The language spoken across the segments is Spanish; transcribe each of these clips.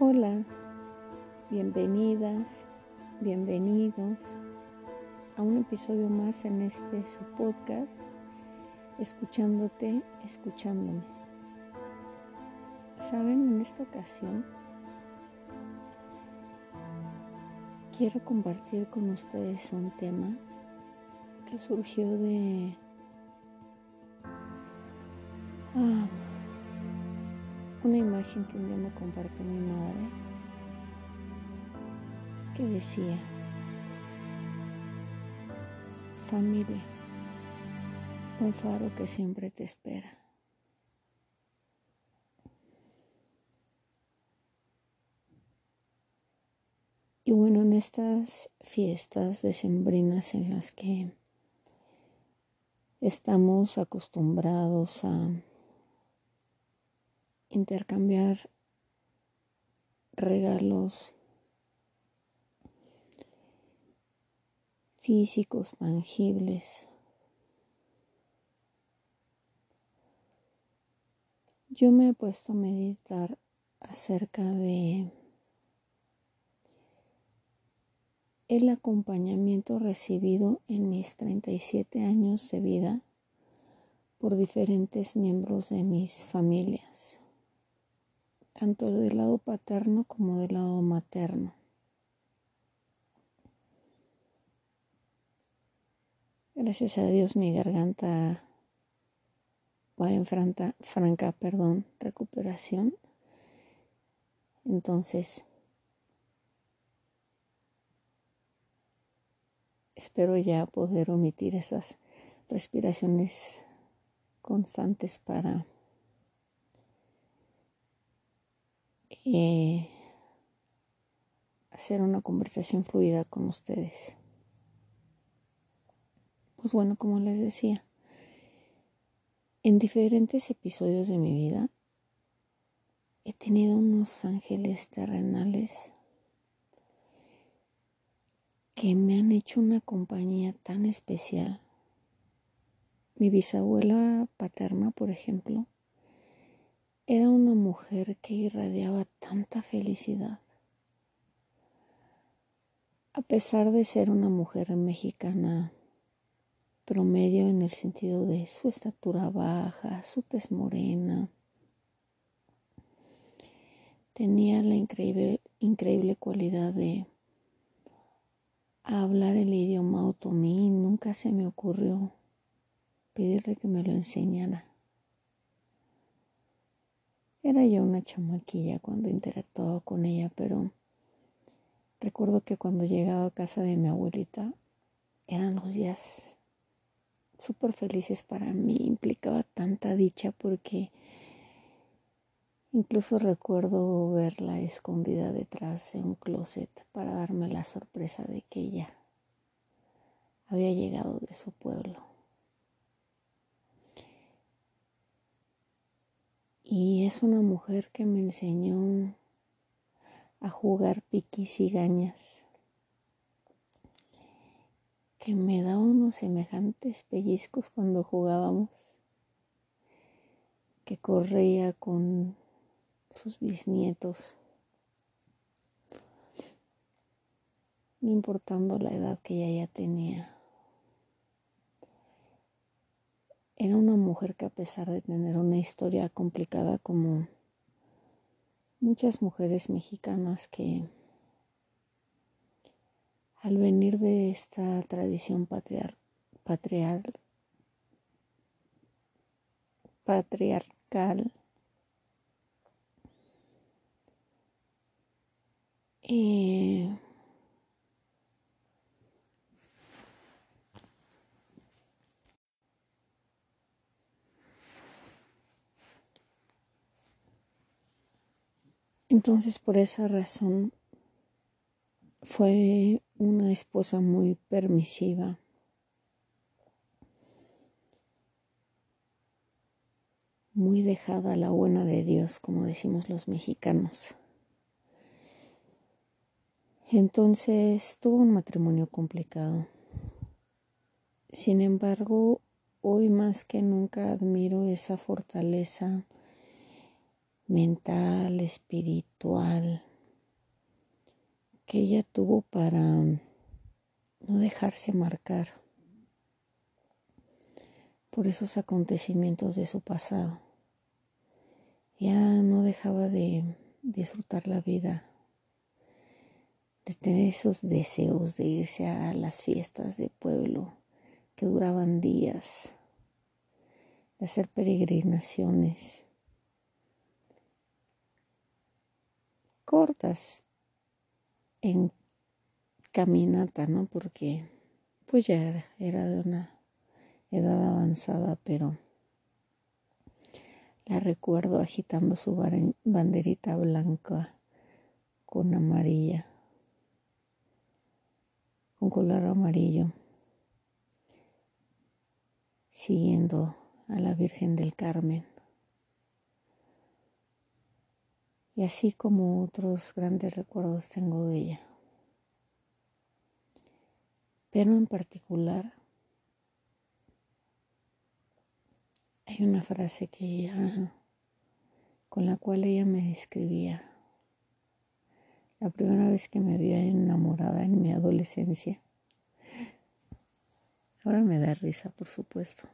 Hola, bienvenidas, bienvenidos a un episodio más en este su podcast, escuchándote, escuchándome. Saben, en esta ocasión quiero compartir con ustedes un tema que surgió de ah, una imagen que un día me compartió mi madre que decía, familia, un faro que siempre te espera. Y bueno, en estas fiestas decembrinas en las que estamos acostumbrados a intercambiar regalos físicos, tangibles. Yo me he puesto a meditar acerca de el acompañamiento recibido en mis 37 años de vida por diferentes miembros de mis familias tanto del lado paterno como del lado materno. Gracias a Dios mi garganta va en franca, franca perdón, recuperación. Entonces, espero ya poder omitir esas respiraciones constantes para eh, hacer una conversación fluida con ustedes. Pues bueno, como les decía, en diferentes episodios de mi vida he tenido unos ángeles terrenales que me han hecho una compañía tan especial. Mi bisabuela paterna, por ejemplo, era una mujer que irradiaba tanta felicidad. A pesar de ser una mujer mexicana promedio en el sentido de su estatura baja, su tez morena, tenía la increíble, increíble cualidad de hablar el idioma otomí. Nunca se me ocurrió pedirle que me lo enseñara. Era yo una chamaquilla cuando interactuaba con ella, pero recuerdo que cuando llegaba a casa de mi abuelita eran los días súper felices para mí, implicaba tanta dicha porque incluso recuerdo verla escondida detrás de un closet para darme la sorpresa de que ella había llegado de su pueblo. Y es una mujer que me enseñó a jugar piquis y gañas, que me daba unos semejantes pellizcos cuando jugábamos, que corría con sus bisnietos, no importando la edad que ella ya tenía. Era una mujer que a pesar de tener una historia complicada como muchas mujeres mexicanas que al venir de esta tradición patriar patriarcal eh, Entonces por esa razón fue una esposa muy permisiva. Muy dejada a la buena de Dios, como decimos los mexicanos. Entonces tuvo un matrimonio complicado. Sin embargo, hoy más que nunca admiro esa fortaleza mental, espiritual, que ella tuvo para no dejarse marcar por esos acontecimientos de su pasado. Ya no dejaba de disfrutar la vida, de tener esos deseos de irse a las fiestas de pueblo que duraban días, de hacer peregrinaciones cortas en caminata, ¿no? Porque pues ya era de una edad avanzada, pero la recuerdo agitando su banderita blanca con amarilla, con color amarillo, siguiendo a la Virgen del Carmen. Y así como otros grandes recuerdos tengo de ella. Pero en particular hay una frase que ella, con la cual ella me describía la primera vez que me vi enamorada en mi adolescencia. Ahora me da risa, por supuesto.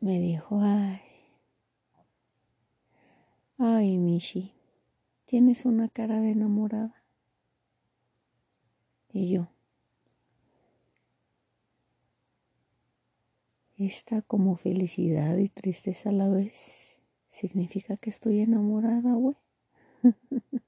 Me dijo, ay, ay, Mishi, tienes una cara de enamorada. Y yo, esta como felicidad y tristeza a la vez significa que estoy enamorada, güey.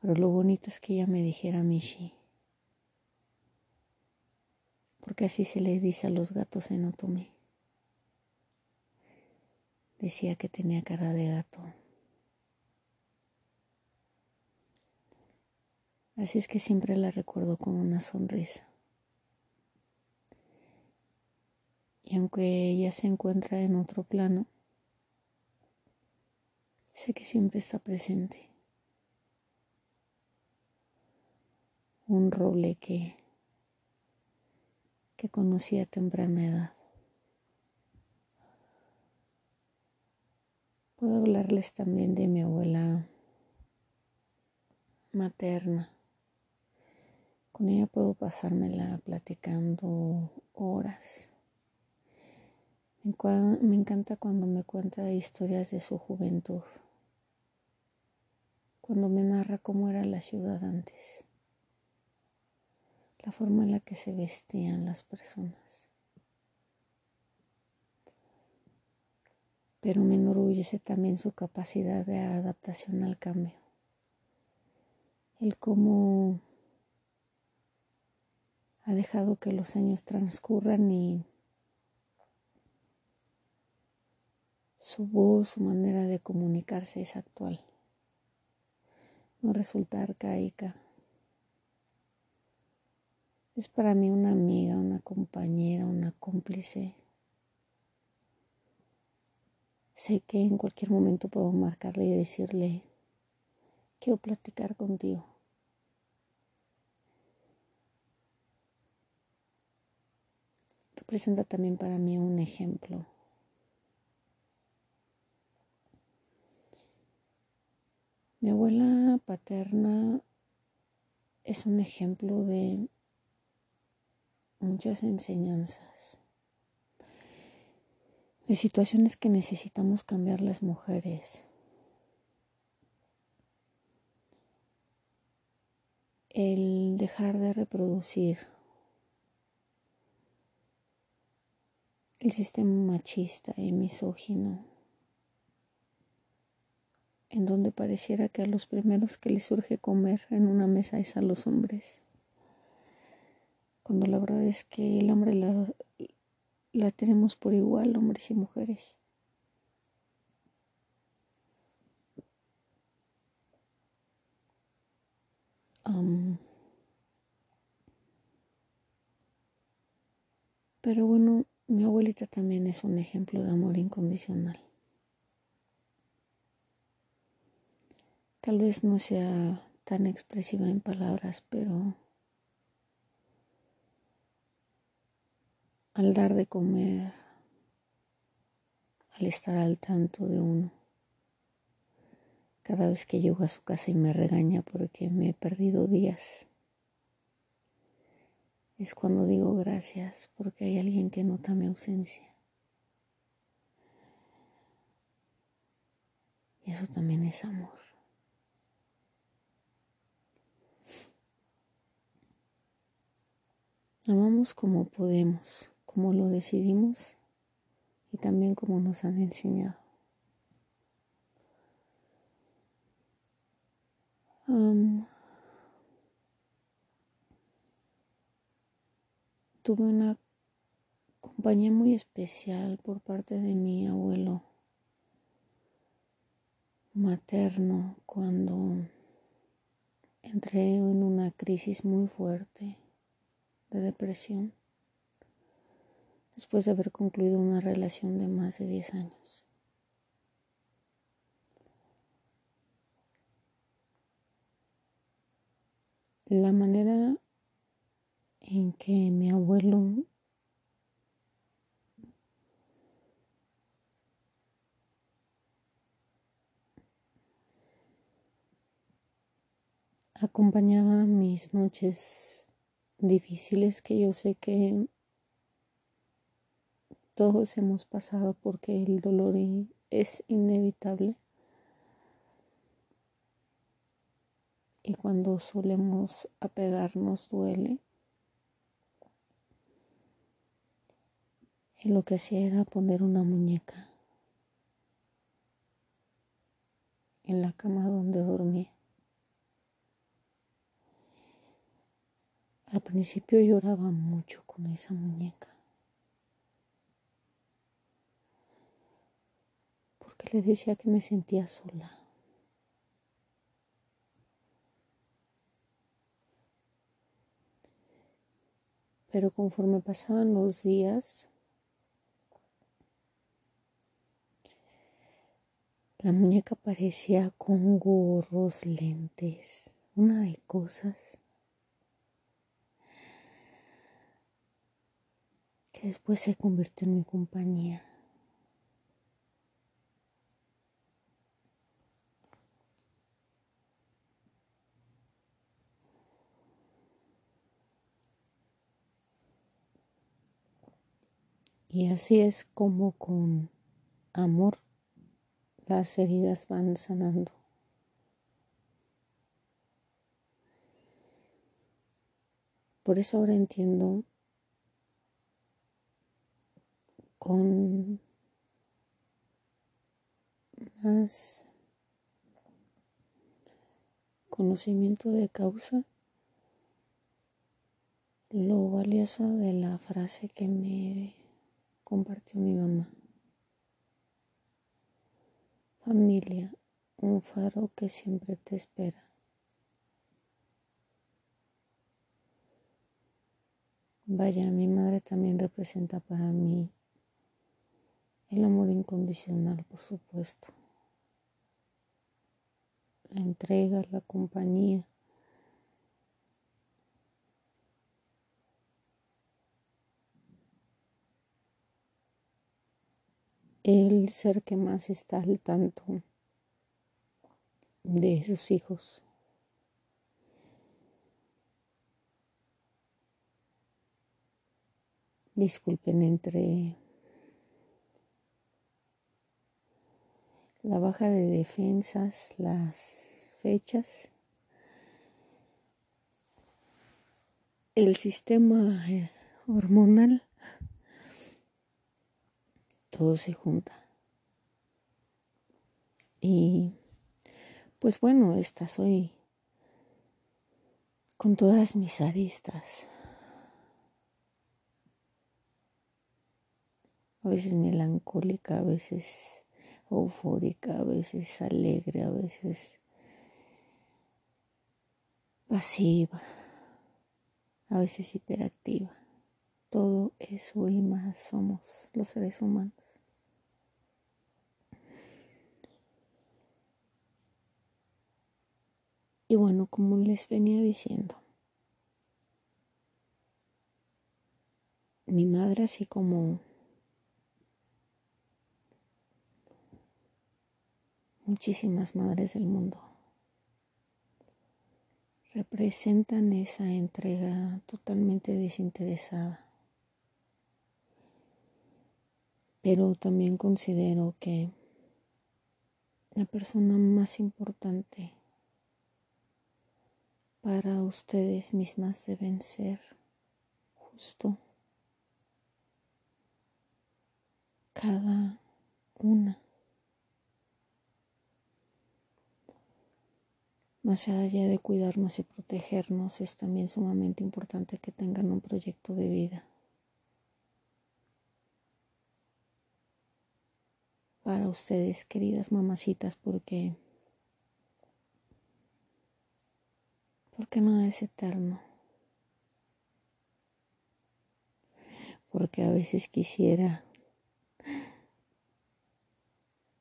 Pero lo bonito es que ella me dijera Mishi. Porque así se le dice a los gatos en Otomí. Decía que tenía cara de gato. Así es que siempre la recuerdo con una sonrisa. Y aunque ella se encuentra en otro plano, sé que siempre está presente. Un roble que, que conocí a temprana edad. Puedo hablarles también de mi abuela materna. Con ella puedo pasármela platicando horas. Me encanta cuando me cuenta historias de su juventud, cuando me narra cómo era la ciudad antes, la forma en la que se vestían las personas. Pero me enorgullece también su capacidad de adaptación al cambio, el cómo ha dejado que los años transcurran y su voz, su manera de comunicarse es actual. No resulta arcaica. Es para mí una amiga, una compañera, una cómplice. Sé que en cualquier momento puedo marcarle y decirle, quiero platicar contigo. Representa también para mí un ejemplo. Mi abuela paterna es un ejemplo de muchas enseñanzas, de situaciones que necesitamos cambiar las mujeres. El dejar de reproducir el sistema machista y misógino, en donde pareciera que a los primeros que les surge comer en una mesa es a los hombres, cuando la verdad es que el hombre la, la tenemos por igual, hombres y mujeres. pero bueno, mi abuelita también es un ejemplo de amor incondicional. Tal vez no sea tan expresiva en palabras, pero al dar de comer, al estar al tanto de uno, cada vez que llego a su casa y me regaña porque me he perdido días. Es cuando digo gracias porque hay alguien que nota mi ausencia. Y eso también es amor. Amamos como podemos, como lo decidimos y también como nos han enseñado. Tuve una compañía muy especial por parte de mi abuelo materno cuando entré en una crisis muy fuerte de depresión después de haber concluido una relación de más de 10 años. La manera en que mi abuelo acompañaba mis noches difíciles que yo sé que todos hemos pasado porque el dolor es inevitable. Y cuando solemos apegarnos duele. Y lo que hacía era poner una muñeca en la cama donde dormía. Al principio lloraba mucho con esa muñeca. Porque le decía que me sentía sola. Pero conforme pasaban los días, la muñeca parecía con gorros, lentes, una de cosas. después se convirtió en mi compañía. Y así es como con amor las heridas van sanando. Por eso ahora entiendo con más conocimiento de causa lo valioso de la frase que me compartió mi mamá. Familia, un faro que siempre te espera. Vaya, mi madre también representa para mí el amor incondicional, por supuesto. La entrega, la compañía. El ser que más está al tanto de sus hijos. Disculpen entre la baja de defensas, las fechas, el sistema hormonal, todo se junta. Y pues bueno, esta soy con todas mis aristas. A veces melancólica, a veces eufórica, a veces alegre, a veces pasiva, a veces hiperactiva. Todo eso y más somos los seres humanos. Y bueno, como les venía diciendo, mi madre así como muchísimas madres del mundo. Representan esa entrega totalmente desinteresada. Pero también considero que la persona más importante para ustedes mismas deben ser justo cada una. Más allá de cuidarnos y protegernos, es también sumamente importante que tengan un proyecto de vida. Para ustedes, queridas mamacitas, porque porque nada es eterno. Porque a veces quisiera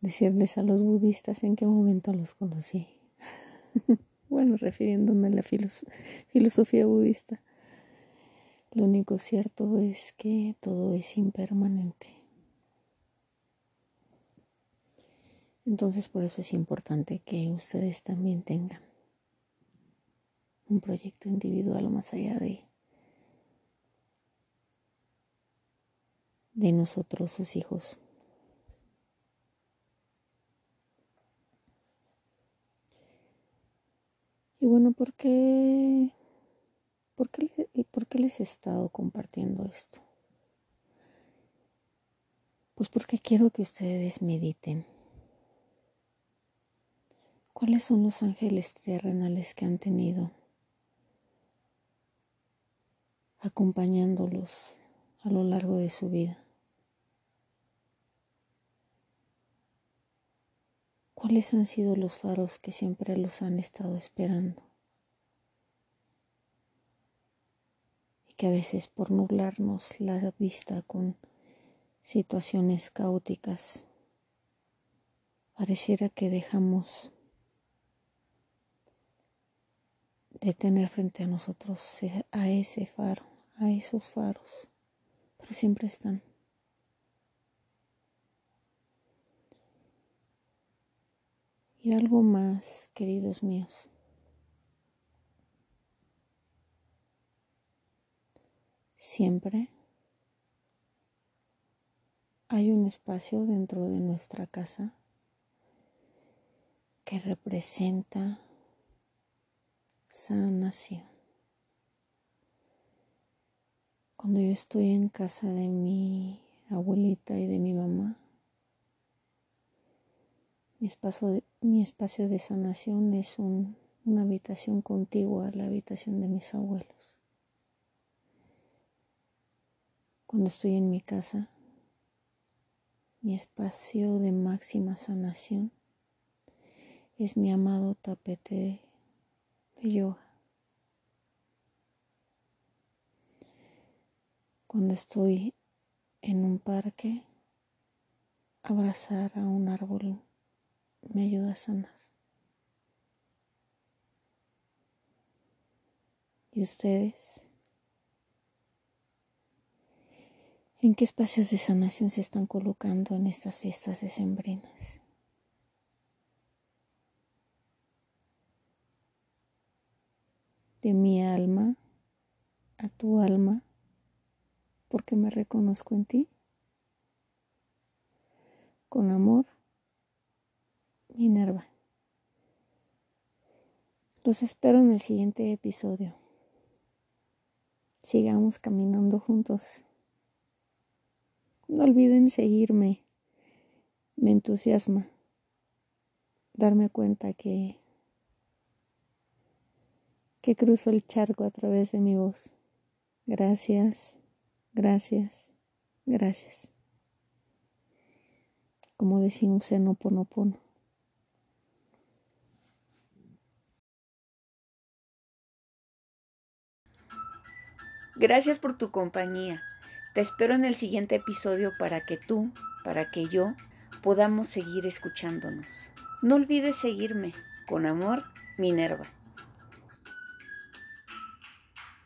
decirles a los budistas en qué momento los conocí. bueno, refiriéndome a la filosofía budista. Lo único cierto es que todo es impermanente. Entonces por eso es importante que ustedes también tengan un proyecto individual más allá de, de nosotros, sus hijos. Y bueno, ¿por qué, por qué, por qué les he estado compartiendo esto? Pues porque quiero que ustedes mediten. ¿Cuáles son los ángeles terrenales que han tenido acompañándolos a lo largo de su vida? ¿Cuáles han sido los faros que siempre los han estado esperando? Y que a veces por nublarnos la vista con situaciones caóticas, pareciera que dejamos de tener frente a nosotros a ese faro, a esos faros, pero siempre están. Y algo más, queridos míos. Siempre hay un espacio dentro de nuestra casa que representa sanación. Cuando yo estoy en casa de mi abuelita y de mi mamá, mi espacio de, mi espacio de sanación es una habitación contigua a la habitación de mis abuelos. Cuando estoy en mi casa, mi espacio de máxima sanación es mi amado tapete de yoga. Cuando estoy en un parque, abrazar a un árbol me ayuda a sanar. ¿Y ustedes? ¿En qué espacios de sanación se están colocando en estas fiestas decembrinas? De mi alma a tu alma, porque me reconozco en ti. Con amor Minerva. Los espero en el siguiente episodio. Sigamos caminando juntos. No olviden seguirme. Me entusiasma darme cuenta que que cruzo el charco a través de mi voz. Gracias, gracias, gracias. Como decimos en Oponopono. Gracias por tu compañía. Te espero en el siguiente episodio para que tú, para que yo, podamos seguir escuchándonos. No olvides seguirme. Con amor, Minerva.